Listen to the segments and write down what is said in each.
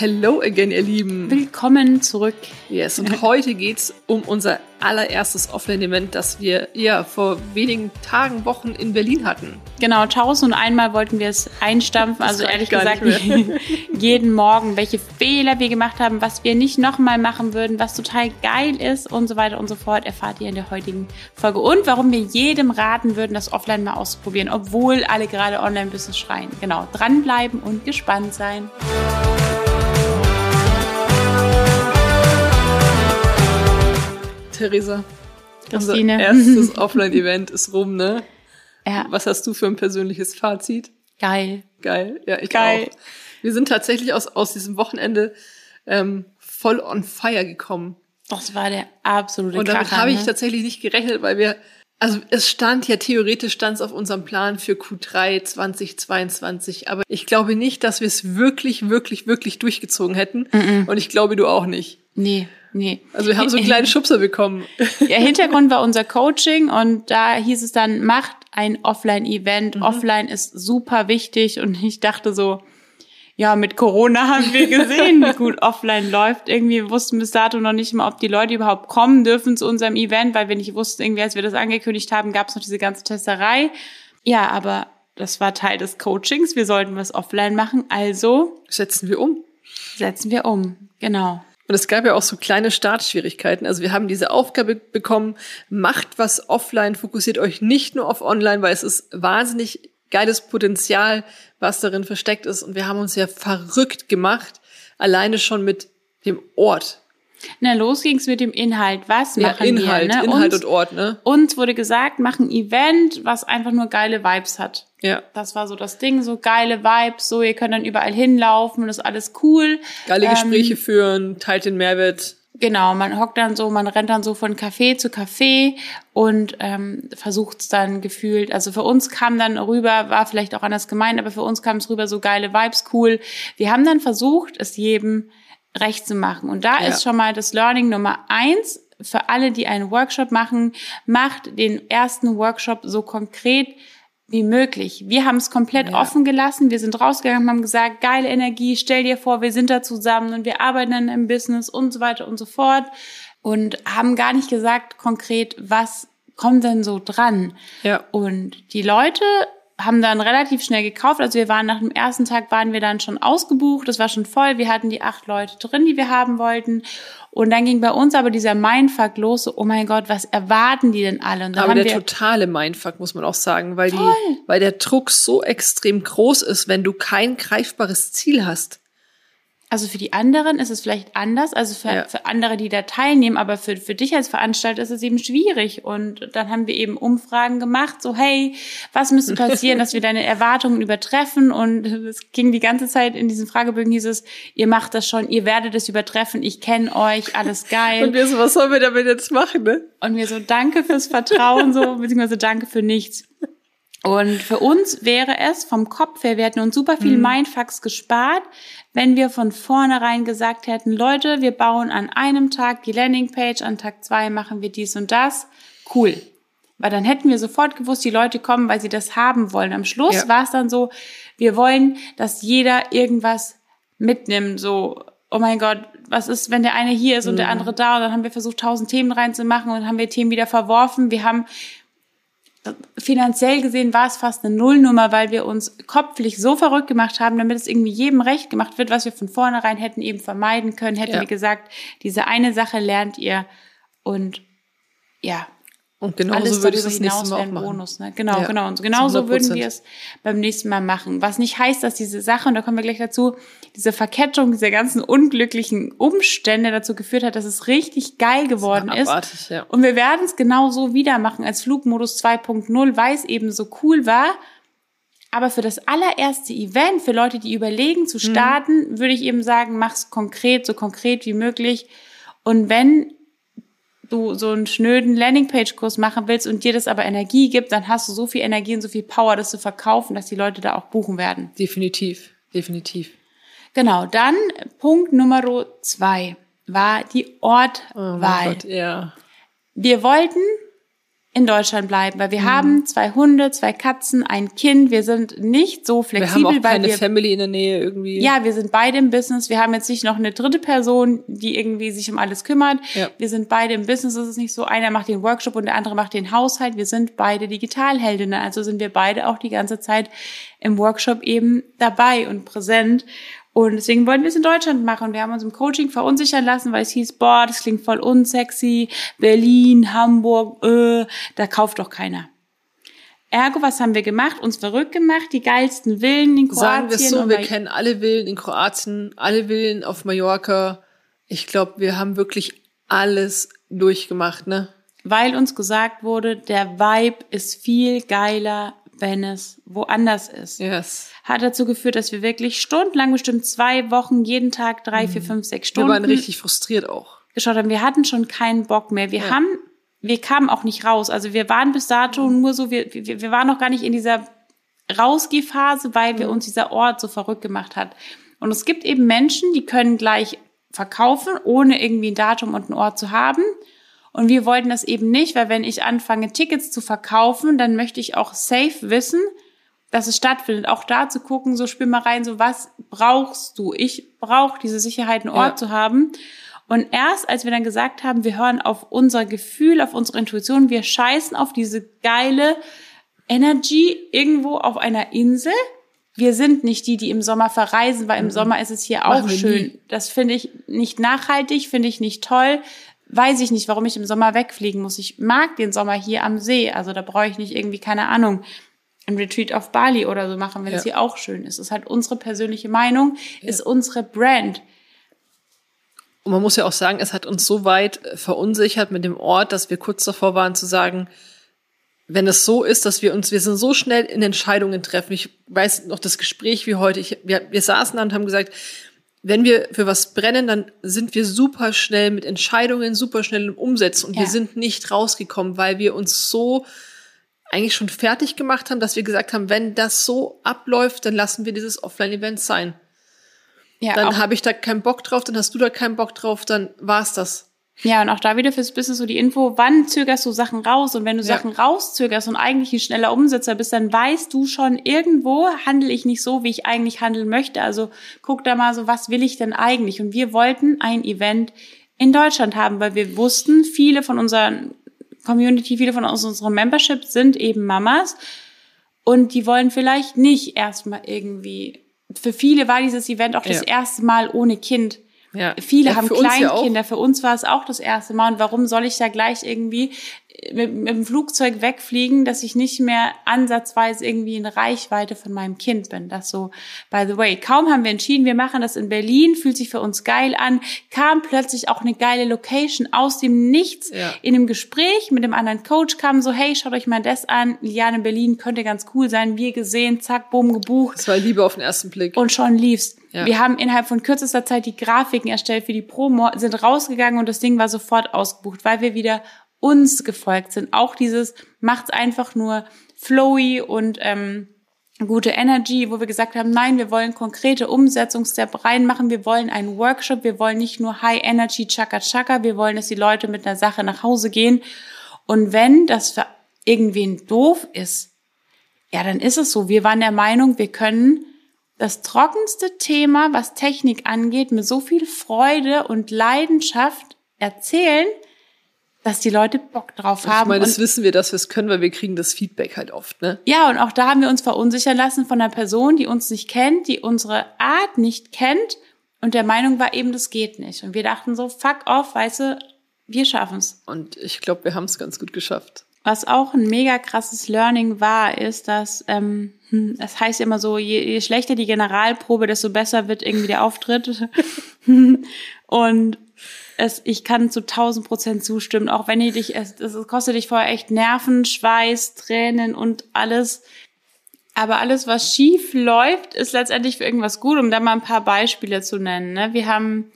Hello again, ihr Lieben. Willkommen zurück. Yes, und heute geht's um unser allererstes Offline-Event, das wir ja vor wenigen Tagen, Wochen in Berlin hatten. Genau, tausend und einmal wollten wir es einstampfen. Das also ehrlich gesagt, jeden Morgen, welche Fehler wir gemacht haben, was wir nicht nochmal machen würden, was total geil ist und so weiter und so fort, erfahrt ihr in der heutigen Folge. Und warum wir jedem raten würden, das offline mal auszuprobieren, obwohl alle gerade Online-Business schreien. Genau, dranbleiben und gespannt sein. Theresa, Christine. unser erstes Offline-Event ist rum, ne? Ja, Was hast du für ein persönliches Fazit? geil. Geil, ja, ich Geil. auch. Wir sind tatsächlich aus, aus diesem Wochenende ähm, voll on fire gekommen. Das war der absolute Und damit habe ich ne? tatsächlich nicht gerechnet, weil wir, also es stand ja theoretisch stand es auf unserem Plan für Q3 2022, aber ich glaube nicht, dass wir es wirklich, wirklich, wirklich durchgezogen hätten. Und ich glaube, du auch nicht. Nee, nee. Also wir haben so einen kleinen Schubser bekommen. Der Hintergrund war unser Coaching und da hieß es dann, macht ein Offline-Event. Offline ist super wichtig und ich dachte so, ja, mit Corona haben wir gesehen, wie gut offline läuft. Irgendwie wussten bis dato noch nicht mal, ob die Leute überhaupt kommen dürfen zu unserem Event, weil wir nicht wussten, irgendwie, als wir das angekündigt haben, gab es noch diese ganze Testerei. Ja, aber das war Teil des Coachings. Wir sollten was offline machen, also Setzen wir um. setzen wir um. Genau. Und es gab ja auch so kleine Startschwierigkeiten. Also wir haben diese Aufgabe bekommen, macht was offline, fokussiert euch nicht nur auf online, weil es ist wahnsinnig geiles Potenzial, was darin versteckt ist. Und wir haben uns ja verrückt gemacht, alleine schon mit dem Ort. Na, los ging's mit dem Inhalt. Was Ja, machen Inhalt, wir? Ne? Inhalt Uns- und Ort, ne? Uns wurde gesagt, mach ein Event, was einfach nur geile Vibes hat. Ja. Das war so das Ding, so geile Vibes, so ihr könnt dann überall hinlaufen und ist alles cool. Geile Ähm, Gespräche führen, teilt den Mehrwert. Genau, man hockt dann so, man rennt dann so von Café zu Café und ähm, versucht es dann gefühlt. Also für uns kam dann rüber, war vielleicht auch anders gemeint, aber für uns kam es rüber so geile Vibes, cool. Wir haben dann versucht, es jedem recht zu machen. Und da Ja. ist schon mal das Learning Nummer eins für alle, die einen Workshop machen, macht den ersten Workshop so konkret wie möglich. Wir haben es komplett Ja. offen gelassen. Wir sind rausgegangen und haben gesagt, geile Energie, stell dir vor, wir sind da zusammen und wir arbeiten dann im Business und so weiter und so fort. Und haben gar nicht gesagt konkret, was kommt denn so dran. Ja. Und die Leute haben dann relativ schnell gekauft. Also wir waren nach dem ersten Tag waren wir dann schon ausgebucht. Das war schon voll. Wir hatten die acht Leute drin, die wir haben wollten. Und dann ging bei uns aber dieser Mindfuck los. So, oh mein Gott, was erwarten die denn alle? Aber der totale Mindfuck, muss man auch sagen, weil die, weil der Druck so extrem groß ist, wenn du kein greifbares Ziel hast. Also für die anderen ist es vielleicht anders, also für, Ja. für andere, die da teilnehmen, aber für, für dich als Veranstalter ist es eben schwierig. Und dann haben wir eben Umfragen gemacht, so hey, was müsste passieren, dass wir deine Erwartungen übertreffen? Und es ging die ganze Zeit in diesen Fragebögen hieß es, ihr macht das schon, ihr werdet es übertreffen, ich kenne euch, alles geil. Und wir so, was sollen wir damit jetzt machen, ne? Und wir so, danke fürs Vertrauen, so, beziehungsweise danke für nichts. Und für uns wäre es vom Kopf her, wir hätten uns super viel Mindfucks gespart, wenn wir von vornherein gesagt hätten, Leute, wir bauen an einem Tag die Landingpage, an Tag zwei machen wir dies und das. Cool. Weil dann hätten wir sofort gewusst, die Leute kommen, weil sie das haben wollen. Am Schluss Ja. war es dann so, wir wollen, dass jeder irgendwas mitnimmt, so, oh mein Gott, was ist, wenn der eine hier ist und der andere da? Und dann haben wir versucht, tausend Themen reinzumachen und dann haben wir Themen wieder verworfen. Wir haben finanziell gesehen war es fast eine Nullnummer, weil wir uns kopflich so verrückt gemacht haben, damit es irgendwie jedem recht gemacht wird, was wir von vornherein hätten eben vermeiden können. Hätten Ja. wir gesagt, diese eine Sache lernt ihr und ja, Und genau alles so würde ich das nächste Mal auch machen. Bonus. Ne? Genau, Ja, genau. Und zu genau so würden 100%. wir es beim nächsten Mal machen. Was nicht heißt, dass diese Sache, und da kommen wir gleich dazu, diese Verkettung dieser ganzen unglücklichen Umstände dazu geführt hat, dass es richtig geil geworden ist. Abartig, ja. Und wir werden es genau so wieder machen als Flugmodus 2.0, weil es eben so cool war. Aber für das allererste Event, für Leute, die überlegen zu starten, würde ich eben sagen, mach's konkret, so konkret wie möglich. Und wenn du so einen schnöden Landingpage-Kurs machen willst und dir das aber Energie gibt, dann hast du so viel Energie und so viel Power, das zu verkaufen, dass die Leute da auch buchen werden. Definitiv, definitiv. Genau, dann Punkt Nummer zwei war die Oh Ortwahl. Gott, ja. Wir wollten in Deutschland bleiben, weil wir mhm. haben zwei Hunde, zwei Katzen, ein Kind. Wir sind nicht so flexibel, wir haben auch keine wir Family in der Nähe irgendwie. Ja, wir sind beide im Business. Wir haben jetzt nicht noch eine dritte Person, die irgendwie sich um alles kümmert. Ja. Wir sind beide im Business. Es ist nicht so, einer macht den Workshop und der andere macht den Haushalt. Wir sind beide Digitalheldinnen. Also sind wir beide auch die ganze Zeit im Workshop eben dabei und präsent. Und deswegen wollten wir es in Deutschland machen. Wir haben uns im Coaching verunsichern lassen, weil es hieß, boah, das klingt voll unsexy. Berlin, Hamburg, äh, da kauft doch keiner. Ergo, was haben wir gemacht? Uns verrückt gemacht, die geilsten Villen in Kroatien. Sagen wir es so, wir kennen alle Villen in Kroatien, alle Villen auf Mallorca. Ich glaube, wir haben wirklich alles durchgemacht, ne? Weil uns gesagt wurde, der Vibe ist viel geiler, wenn es woanders ist. Yes. Hat dazu geführt, dass wir wirklich stundenlang, bestimmt zwei Wochen, jeden Tag drei, mhm. vier, fünf, sechs Stunden. Wir waren richtig frustriert auch. Geschaut haben. Wir hatten schon keinen Bock mehr. Wir ja. haben, wir kamen auch nicht raus. Also wir waren bis dato mhm. nur so, wir, wir, wir waren noch gar nicht in dieser Rausgehphase, weil mhm. wir uns dieser Ort so verrückt gemacht hat. Und es gibt eben Menschen, die können gleich verkaufen, ohne irgendwie ein Datum und einen Ort zu haben. Und wir wollten das eben nicht, weil wenn ich anfange, Tickets zu verkaufen, dann möchte ich auch safe wissen, dass es stattfindet. Auch da zu gucken, so spiel mal rein, so was brauchst du? Ich brauche diese Sicherheit, einen Ort ja. zu haben. Und erst als wir dann gesagt haben, wir hören auf unser Gefühl, auf unsere Intuition, wir scheißen auf diese geile Energy irgendwo auf einer Insel. Wir sind nicht die, die im Sommer verreisen, weil im mhm. Sommer ist es hier auch schön. Nie. Das finde ich nicht nachhaltig, finde ich nicht toll weiß ich nicht, warum ich im Sommer wegfliegen muss. Ich mag den Sommer hier am See. Also da brauche ich nicht irgendwie, keine Ahnung, ein Retreat auf Bali oder so machen, wenn ja. es hier auch schön ist. Es ist halt unsere persönliche Meinung, ja. ist unsere Brand. Und man muss ja auch sagen, es hat uns so weit verunsichert mit dem Ort, dass wir kurz davor waren zu sagen, wenn es so ist, dass wir uns, wir sind so schnell in Entscheidungen treffen. Ich weiß noch das Gespräch wie heute. Ich, wir, wir saßen da und haben gesagt, wenn wir für was brennen, dann sind wir super schnell mit Entscheidungen, super schnell im Umsetzen und ja. wir sind nicht rausgekommen, weil wir uns so eigentlich schon fertig gemacht haben, dass wir gesagt haben, wenn das so abläuft, dann lassen wir dieses Offline-Event sein. Ja, dann habe ich da keinen Bock drauf, dann hast du da keinen Bock drauf, dann war's das. Ja, und auch da wieder fürs Business so die Info, wann zögerst du Sachen raus? Und wenn du ja. Sachen rauszögerst und eigentlich ein schneller Umsetzer bist, dann weißt du schon, irgendwo handle ich nicht so, wie ich eigentlich handeln möchte. Also guck da mal so, was will ich denn eigentlich? Und wir wollten ein Event in Deutschland haben, weil wir wussten, viele von unseren Community, viele von uns, unseren Memberships sind eben Mamas. Und die wollen vielleicht nicht erstmal irgendwie, für viele war dieses Event auch ja. das erste Mal ohne Kind. Ja. Viele ja, haben Kleinkinder. Ja für uns war es auch das erste Mal. Und warum soll ich da gleich irgendwie mit, mit dem Flugzeug wegfliegen, dass ich nicht mehr ansatzweise irgendwie in Reichweite von meinem Kind bin. Das so, by the way. Kaum haben wir entschieden, wir machen das in Berlin, fühlt sich für uns geil an, kam plötzlich auch eine geile Location aus dem Nichts. Ja. In einem Gespräch mit dem anderen Coach kam so, hey, schaut euch mal das an. Liane Berlin könnte ganz cool sein. Wir gesehen, zack, bumm, gebucht. Das war Liebe auf den ersten Blick. Und schon lief's. Ja. Wir haben innerhalb von kürzester Zeit die Grafiken erstellt für die Promo, sind rausgegangen und das Ding war sofort ausgebucht, weil wir wieder uns gefolgt sind. Auch dieses macht's einfach nur flowy und ähm, gute Energy, wo wir gesagt haben, nein, wir wollen konkrete Umsetzungsstep reinmachen, wir wollen einen Workshop, wir wollen nicht nur High Energy Chaka Chaka, wir wollen, dass die Leute mit einer Sache nach Hause gehen. Und wenn das für irgendwen doof ist, ja, dann ist es so. Wir waren der Meinung, wir können das trockenste Thema, was Technik angeht, mit so viel Freude und Leidenschaft erzählen, dass die Leute Bock drauf haben. Ich meine, das wissen wir, dass wir es können, weil wir kriegen das Feedback halt oft, ne? Ja, und auch da haben wir uns verunsichern lassen von einer Person, die uns nicht kennt, die unsere Art nicht kennt und der Meinung war eben, das geht nicht. Und wir dachten so, fuck off, weißt du, wir schaffen's. Und ich glaube, wir haben es ganz gut geschafft. Was auch ein mega krasses Learning war, ist, dass ähm, hm, das heißt immer so, je, je schlechter die Generalprobe, desto besser wird irgendwie der Auftritt. und es, ich kann zu 1000 Prozent zustimmen, auch wenn ich dich, es, es kostet dich vorher echt Nerven, Schweiß, Tränen und alles. Aber alles, was schief läuft, ist letztendlich für irgendwas gut, um da mal ein paar Beispiele zu nennen. Ne? Wir haben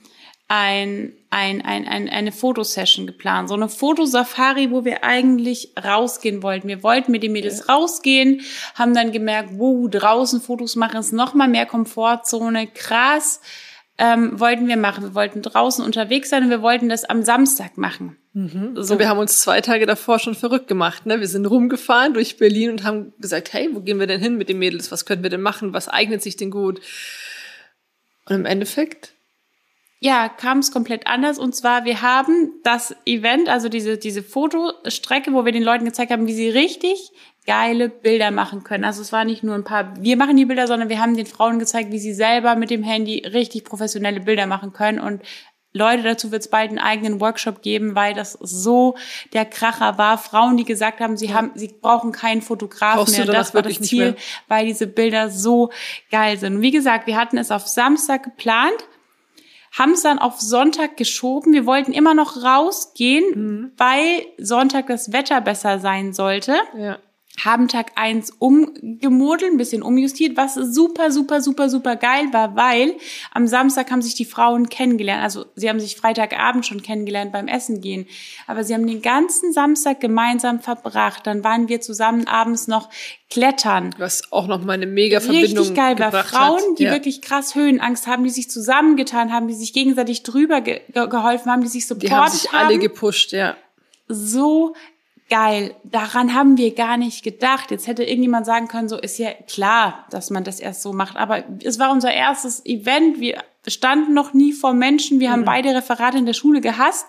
ein, ein, ein, ein, eine Fotosession geplant, so eine Fotosafari, wo wir eigentlich rausgehen wollten. Wir wollten mit den Mädels ja. rausgehen, haben dann gemerkt, wow, draußen Fotos machen ist noch mal mehr Komfortzone, krass ähm, wollten wir machen. Wir wollten draußen unterwegs sein und wir wollten das am Samstag machen. Mhm. So. wir haben uns zwei Tage davor schon verrückt gemacht. Ne? Wir sind rumgefahren durch Berlin und haben gesagt, hey, wo gehen wir denn hin mit den Mädels? Was können wir denn machen? Was eignet sich denn gut? Und im Endeffekt ja, kam es komplett anders. Und zwar, wir haben das Event, also diese, diese Fotostrecke, wo wir den Leuten gezeigt haben, wie sie richtig geile Bilder machen können. Also es war nicht nur ein paar, wir machen die Bilder, sondern wir haben den Frauen gezeigt, wie sie selber mit dem Handy richtig professionelle Bilder machen können. Und Leute, dazu wird es bald einen eigenen Workshop geben, weil das so der Kracher war. Frauen, die gesagt haben, sie haben, sie brauchen keinen Fotograf mehr. Das war das Ziel, weil diese Bilder so geil sind. Und wie gesagt, wir hatten es auf Samstag geplant haben es dann auf Sonntag geschoben. Wir wollten immer noch rausgehen, mhm. weil Sonntag das Wetter besser sein sollte. Ja haben Tag eins umgemodelt, ein bisschen umjustiert, was super, super, super, super geil war, weil am Samstag haben sich die Frauen kennengelernt. Also sie haben sich Freitagabend schon kennengelernt beim Essen gehen. Aber sie haben den ganzen Samstag gemeinsam verbracht. Dann waren wir zusammen abends noch klettern. Was auch noch mal eine mega Verbindung Richtig geil war. Frauen, hat. die ja. wirklich krass Höhenangst haben, die sich zusammengetan haben, die sich gegenseitig drüber ge geholfen haben, die sich supportet haben. Die haben sich alle gepusht, ja. So geil, daran haben wir gar nicht gedacht. Jetzt hätte irgendjemand sagen können, so ist ja klar, dass man das erst so macht. Aber es war unser erstes Event. Wir standen noch nie vor Menschen. Wir mhm. haben beide Referate in der Schule gehasst.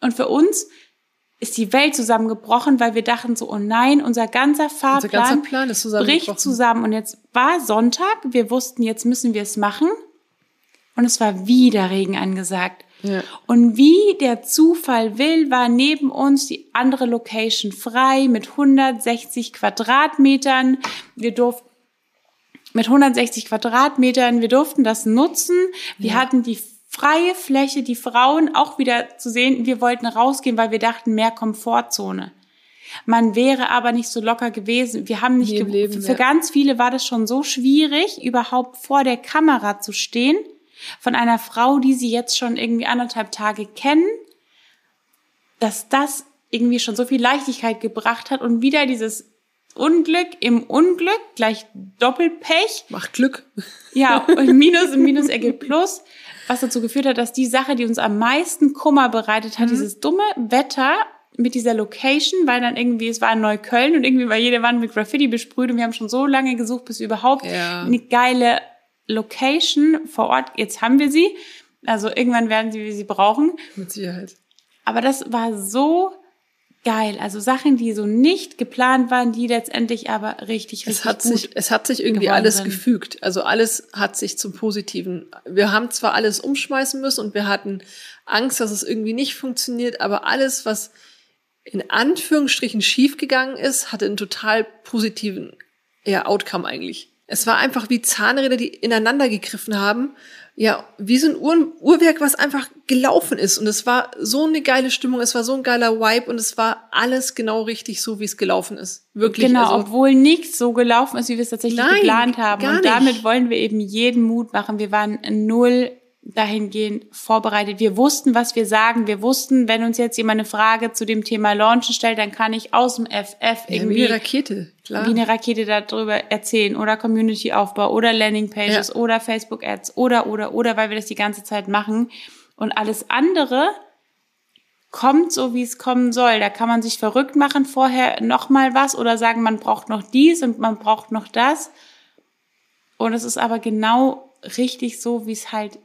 Und für uns ist die Welt zusammengebrochen, weil wir dachten so, oh nein, unser ganzer Fahrplan unser Plan ist bricht zusammen. Und jetzt war Sonntag. Wir wussten, jetzt müssen wir es machen. Und es war wieder Regen angesagt. Ja. Und wie der Zufall will, war neben uns die andere Location frei mit 160 Quadratmetern. Wir durften mit 160 Quadratmetern, wir durften das nutzen. Wir ja. hatten die freie Fläche, die Frauen auch wieder zu sehen. Wir wollten rausgehen, weil wir dachten, mehr Komfortzone. Man wäre aber nicht so locker gewesen. Wir haben nicht, Leben, für ja. ganz viele war das schon so schwierig, überhaupt vor der Kamera zu stehen von einer Frau, die sie jetzt schon irgendwie anderthalb Tage kennen, dass das irgendwie schon so viel Leichtigkeit gebracht hat und wieder dieses Unglück im Unglück, gleich Doppelpech. Macht Glück. Ja, und Minus im Minus ergibt Plus, was dazu geführt hat, dass die Sache, die uns am meisten Kummer bereitet hat, mhm. dieses dumme Wetter mit dieser Location, weil dann irgendwie, es war in Neukölln und irgendwie war jede Wand mit Graffiti besprüht und wir haben schon so lange gesucht, bis wir überhaupt ja. eine geile Location vor Ort, jetzt haben wir sie. Also irgendwann werden sie, wie sie brauchen. Mit Sicherheit. Aber das war so geil. Also Sachen, die so nicht geplant waren, die letztendlich aber richtig, richtig es hat gut sich, Es hat sich irgendwie alles sind. gefügt. Also alles hat sich zum Positiven. Wir haben zwar alles umschmeißen müssen und wir hatten Angst, dass es irgendwie nicht funktioniert, aber alles, was in Anführungsstrichen schiefgegangen ist, hatte einen total positiven ja, Outcome eigentlich. Es war einfach wie Zahnräder, die ineinander gegriffen haben. Ja, wie so ein Uhr Uhrwerk, was einfach gelaufen ist. Und es war so eine geile Stimmung, es war so ein geiler Vibe und es war alles genau richtig so, wie es gelaufen ist. Wirklich. Genau, also, obwohl nichts so gelaufen ist, wie wir es tatsächlich nein, geplant haben. Und damit wollen wir eben jeden Mut machen. Wir waren null dahingehend vorbereitet. Wir wussten, was wir sagen. Wir wussten, wenn uns jetzt jemand eine Frage zu dem Thema Launchen stellt, dann kann ich aus dem FF irgendwie ja, wie eine Rakete, klar. wie eine Rakete darüber erzählen oder Community-Aufbau oder Landing-Pages ja. oder Facebook-Ads oder, oder, oder, weil wir das die ganze Zeit machen. Und alles andere kommt so, wie es kommen soll. Da kann man sich verrückt machen, vorher noch mal was oder sagen, man braucht noch dies und man braucht noch das. Und es ist aber genau richtig so, wie es halt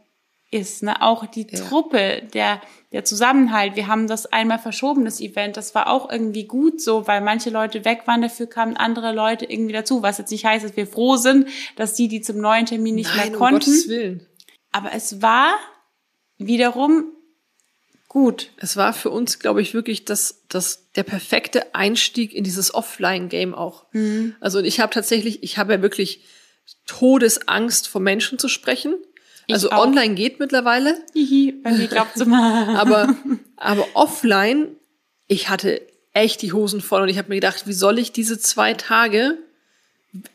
ist. Ne? Auch die ja. Truppe, der, der Zusammenhalt. Wir haben das einmal verschoben, das Event. Das war auch irgendwie gut so, weil manche Leute weg waren, dafür kamen andere Leute irgendwie dazu. Was jetzt nicht heißt, dass wir froh sind, dass die, die zum neuen Termin nicht Nein, mehr konnten. Um Gottes Willen. Aber es war wiederum gut. Es war für uns, glaube ich, wirklich das, das, der perfekte Einstieg in dieses Offline-Game auch. Mhm. Also ich habe tatsächlich, ich habe ja wirklich Todesangst, vor Menschen zu sprechen. Also auch. online geht mittlerweile. Hihi, bei mir glaubt's immer. aber, aber offline, ich hatte echt die Hosen voll und ich habe mir gedacht, wie soll ich diese zwei Tage,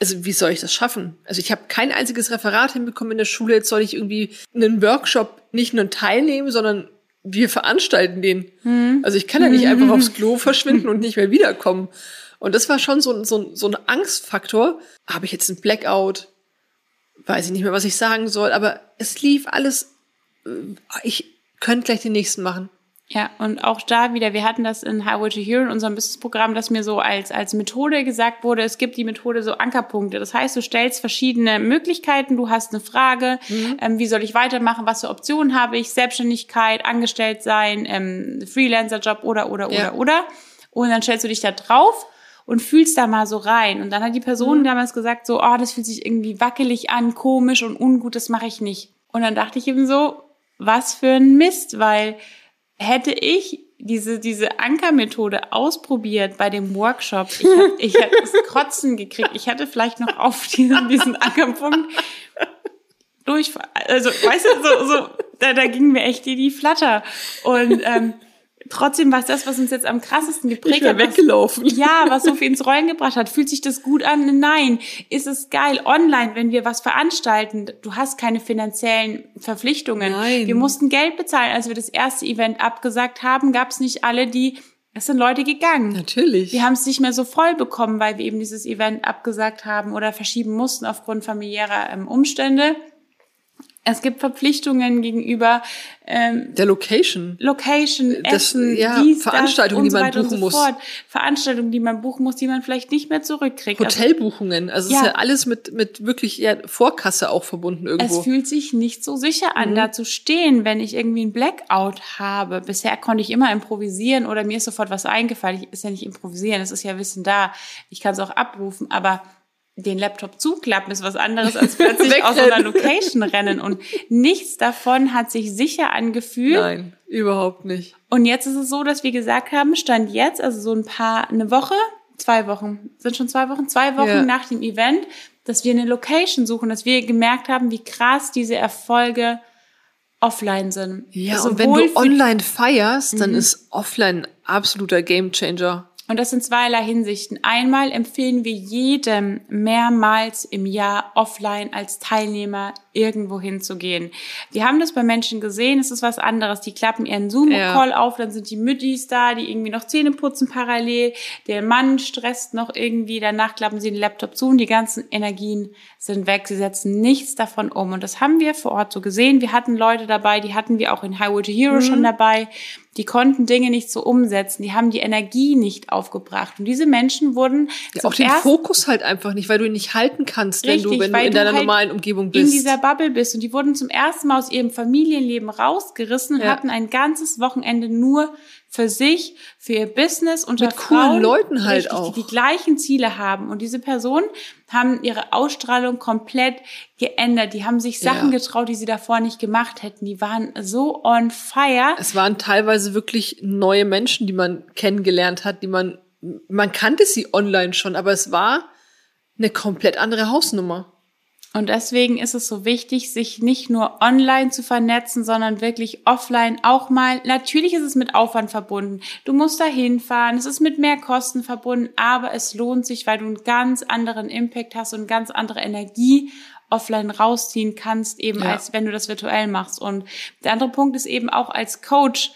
also wie soll ich das schaffen? Also ich habe kein einziges Referat hinbekommen in der Schule, jetzt soll ich irgendwie einen Workshop nicht nur teilnehmen, sondern wir veranstalten den. Hm. Also ich kann ja nicht einfach aufs Klo verschwinden und nicht mehr wiederkommen. Und das war schon so, so, so ein Angstfaktor. Habe ich jetzt einen Blackout? Weiß ich nicht mehr, was ich sagen soll, aber es lief alles äh, ich könnte gleich den nächsten machen. Ja, und auch da wieder, wir hatten das in Highway to Hero in unserem Businessprogramm, dass mir so als, als Methode gesagt wurde, es gibt die Methode so Ankerpunkte. Das heißt, du stellst verschiedene Möglichkeiten, du hast eine Frage, mhm. ähm, wie soll ich weitermachen, was für Optionen habe ich, Selbstständigkeit, angestellt sein, ähm, Freelancer-Job oder, oder, ja. oder, oder. Und dann stellst du dich da drauf und fühlst da mal so rein. Und dann hat die Person mhm. damals gesagt so, oh, das fühlt sich irgendwie wackelig an, komisch und ungut, das mache ich nicht. Und dann dachte ich eben so, was für ein Mist, weil hätte ich diese, diese Ankermethode ausprobiert bei dem Workshop, ich, hab, ich hätte das Kotzen gekriegt. Ich hätte vielleicht noch auf diesen, diesen Ankerpunkt durch, also, weißt du, so, so, da, da ging mir echt die, die Flatter. Und, ähm, trotzdem war es das, was uns jetzt am krassesten geprägt ich hat. weggelaufen. Was, ja, was so viel ins Rollen gebracht hat. Fühlt sich das gut an? Nein. Ist es geil? Online, wenn wir was veranstalten, du hast keine finanziellen Verpflichtungen. Nein. Wir mussten Geld bezahlen. Als wir das erste Event abgesagt haben, gab es nicht alle, die es sind Leute gegangen. Natürlich. Wir haben es nicht mehr so voll bekommen, weil wir eben dieses Event abgesagt haben oder verschieben mussten aufgrund familiärer ähm, Umstände. Es gibt Verpflichtungen gegenüber ähm, der Location. Location, das, Essen, ja, dies, Veranstaltungen, die man buchen so muss. Veranstaltungen, die man buchen muss, die man vielleicht nicht mehr zurückkriegt. Also Hotelbuchungen, also ja. es ist ja alles mit mit wirklich ja, Vorkasse auch verbunden irgendwo. Es fühlt sich nicht so sicher an, mhm. da zu stehen, wenn ich irgendwie ein Blackout habe. Bisher konnte ich immer improvisieren oder mir ist sofort was eingefallen. Ich ist ja nicht improvisieren, es ist ja Wissen da. Ich kann es auch abrufen, aber den Laptop zuklappen ist was anderes als plötzlich aus einer Location rennen und nichts davon hat sich sicher angefühlt. Nein, überhaupt nicht. Und jetzt ist es so, dass wir gesagt haben, stand jetzt, also so ein paar, eine Woche, zwei Wochen, sind schon zwei Wochen, zwei Wochen ja. nach dem Event, dass wir eine Location suchen, dass wir gemerkt haben, wie krass diese Erfolge offline sind. Ja, Sowohl und wenn du online feierst, dann mhm. ist offline ein absoluter Gamechanger. Und das in zweierlei Hinsichten. Einmal empfehlen wir jedem mehrmals im Jahr offline als Teilnehmer irgendwo hinzugehen. Wir haben das bei Menschen gesehen, es ist was anderes. Die klappen ihren Zoom-Call ja. auf, dann sind die Müttis da, die irgendwie noch Zähne putzen parallel. Der Mann stresst noch irgendwie, danach klappen sie den Laptop zu und die ganzen Energien sind weg. Sie setzen nichts davon um. Und das haben wir vor Ort so gesehen. Wir hatten Leute dabei, die hatten wir auch in Highway to Hero mhm. schon dabei. Die konnten Dinge nicht so umsetzen, die haben die Energie nicht aufgebracht. Und diese Menschen wurden ja, auch den Fokus halt einfach nicht, weil du ihn nicht halten kannst, richtig, wenn du, wenn du in deiner halt normalen Umgebung bist. In dieser Bubble bist. Und die wurden zum ersten Mal aus ihrem Familienleben rausgerissen und ja. hatten ein ganzes Wochenende nur für sich, für ihr Business und mit coolen Frauen, Leuten halt richtig, auch, die die gleichen Ziele haben. Und diese Personen haben ihre Ausstrahlung komplett geändert. Die haben sich Sachen ja. getraut, die sie davor nicht gemacht hätten. Die waren so on fire. Es waren teilweise wirklich neue Menschen, die man kennengelernt hat, die man man kannte sie online schon, aber es war eine komplett andere Hausnummer. Und deswegen ist es so wichtig, sich nicht nur online zu vernetzen, sondern wirklich offline auch mal. Natürlich ist es mit Aufwand verbunden. Du musst da hinfahren. Es ist mit mehr Kosten verbunden, aber es lohnt sich, weil du einen ganz anderen Impact hast und ganz andere Energie offline rausziehen kannst, eben ja. als wenn du das virtuell machst. Und der andere Punkt ist eben auch als Coach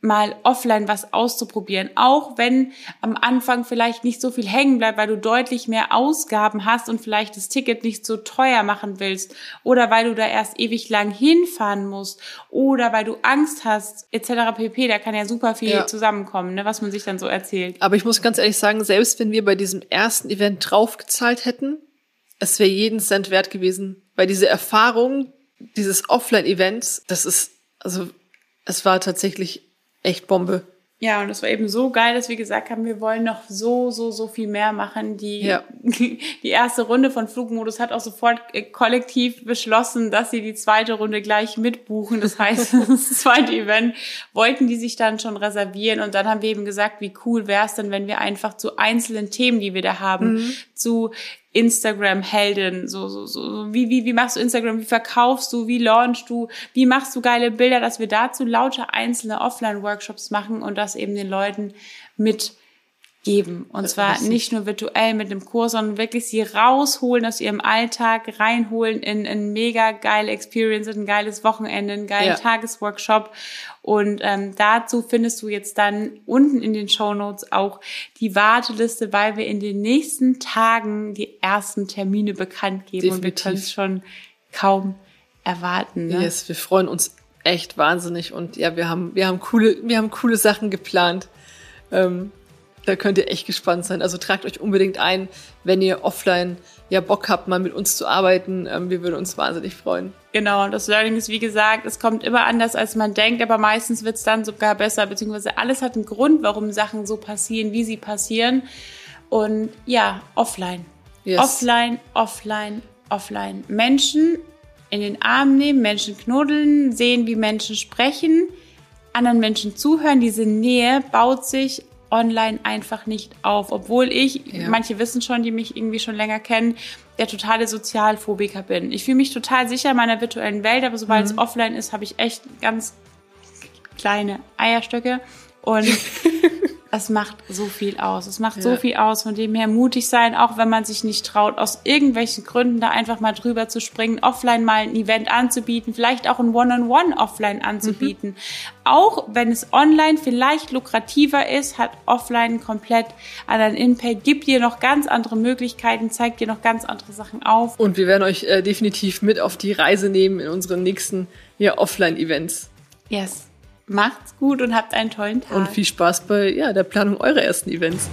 mal offline was auszuprobieren, auch wenn am Anfang vielleicht nicht so viel hängen bleibt, weil du deutlich mehr Ausgaben hast und vielleicht das Ticket nicht so teuer machen willst oder weil du da erst ewig lang hinfahren musst oder weil du Angst hast etc. pp. Da kann ja super viel ja. zusammenkommen, ne, was man sich dann so erzählt. Aber ich muss ganz ehrlich sagen, selbst wenn wir bei diesem ersten Event draufgezahlt hätten, es wäre jeden Cent wert gewesen, weil diese Erfahrung dieses Offline-Events, das ist also es war tatsächlich echt Bombe. Ja, und es war eben so geil, dass wir gesagt haben, wir wollen noch so, so, so viel mehr machen. Die, ja. die erste Runde von Flugmodus hat auch sofort äh, kollektiv beschlossen, dass sie die zweite Runde gleich mitbuchen. Das heißt, das zweite Event wollten die sich dann schon reservieren. Und dann haben wir eben gesagt, wie cool wäre es denn, wenn wir einfach zu einzelnen Themen, die wir da haben, mhm. Zu Instagram-Heldin, so, so, so, wie, wie, wie machst du Instagram, wie verkaufst du, wie launchst du, wie machst du geile Bilder, dass wir dazu lauter einzelne Offline-Workshops machen und das eben den Leuten mit geben. Und zwar nicht nur virtuell mit dem Kurs, sondern wirklich sie rausholen aus ihrem Alltag, reinholen in ein mega geile Experience, ein geiles Wochenende, einen geilen ja. Tagesworkshop. Und ähm, dazu findest du jetzt dann unten in den Show Notes auch die Warteliste, weil wir in den nächsten Tagen die ersten Termine bekannt geben. Definitiv. Und wir können es schon kaum erwarten. Ne? Yes, wir freuen uns echt wahnsinnig. Und ja, wir haben, wir haben coole, wir haben coole Sachen geplant. Ähm, da könnt ihr echt gespannt sein. Also tragt euch unbedingt ein, wenn ihr offline ja Bock habt, mal mit uns zu arbeiten. Ähm, wir würden uns wahnsinnig freuen. Genau, das Learning ist, wie gesagt, es kommt immer anders, als man denkt, aber meistens wird es dann sogar besser, beziehungsweise alles hat einen Grund, warum Sachen so passieren, wie sie passieren. Und ja, offline. Yes. Offline, offline, offline. Menschen in den Arm nehmen, Menschen knuddeln, sehen, wie Menschen sprechen, anderen Menschen zuhören. Diese Nähe baut sich online einfach nicht auf. Obwohl ich, ja. manche wissen schon, die mich irgendwie schon länger kennen, der totale Sozialphobiker bin. Ich fühle mich total sicher in meiner virtuellen Welt, aber sobald mhm. es offline ist, habe ich echt ganz kleine Eierstöcke. Und es macht so viel aus. Es macht ja. so viel aus, von dem her mutig sein, auch wenn man sich nicht traut, aus irgendwelchen Gründen da einfach mal drüber zu springen, offline mal ein Event anzubieten, vielleicht auch ein One-on-One -on -One offline anzubieten. Mhm. Auch wenn es online vielleicht lukrativer ist, hat offline komplett anderen Impact, gibt dir noch ganz andere Möglichkeiten, zeigt dir noch ganz andere Sachen auf. Und wir werden euch äh, definitiv mit auf die Reise nehmen in unseren nächsten ja, Offline-Events. Yes. Macht's gut und habt einen tollen Tag. Und viel Spaß bei ja, der Planung eurer ersten Events.